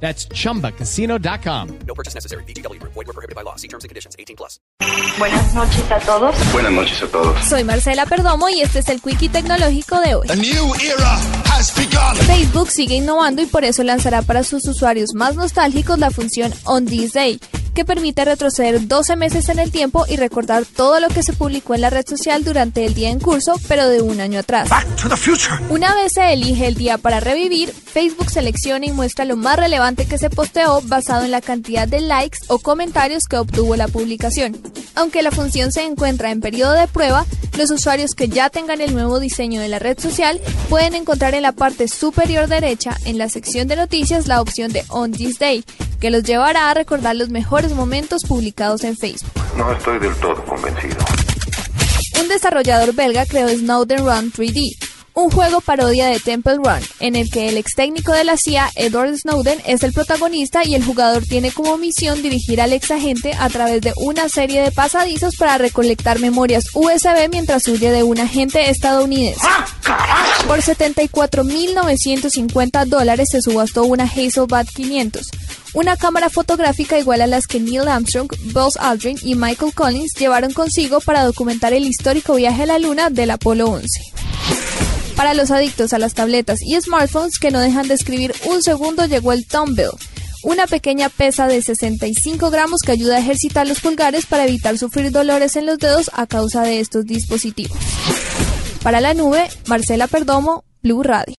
That's chumbacasino.com. No purchase necessary. BGW. Void were prohibited by law. See terms and conditions. 18 plus. Buenas noches a todos. Buenas noches a todos. Soy Marcela Perdomo y este es el Quickie Tecnológico de hoy. A new era has begun. Facebook sigue innovando y por eso lanzará para sus usuarios más nostálgicos la función On This Day, que permite retroceder 12 meses en el tiempo y recordar todo lo que se publicó en la red social durante el día en curso, pero de un año atrás. Una vez se elige el día para revivir, Facebook selecciona y muestra lo más relevante que se posteó basado en la cantidad de likes o comentarios que obtuvo la publicación. Aunque la función se encuentra en periodo de prueba, los usuarios que ya tengan el nuevo diseño de la red social pueden encontrar en la parte superior derecha, en la sección de noticias, la opción de On This Day, que los llevará a recordar los mejores momentos publicados en Facebook. No estoy del todo convencido. Un desarrollador belga creó Snowden Run 3D, un juego parodia de Temple Run, en el que el ex técnico de la CIA, Edward Snowden, es el protagonista y el jugador tiene como misión dirigir al ex agente a través de una serie de pasadizos para recolectar memorias USB mientras huye de un agente estadounidense. Por 74.950 dólares se subastó una Hasselblad 500, una cámara fotográfica igual a las que Neil Armstrong, Buzz Aldrin y Michael Collins llevaron consigo para documentar el histórico viaje a la Luna del Apolo 11 para los adictos a las tabletas y smartphones que no dejan de escribir un segundo llegó el Dumbbell, una pequeña pesa de 65 gramos que ayuda a ejercitar los pulgares para evitar sufrir dolores en los dedos a causa de estos dispositivos. Para la nube, Marcela Perdomo, Blue Radio.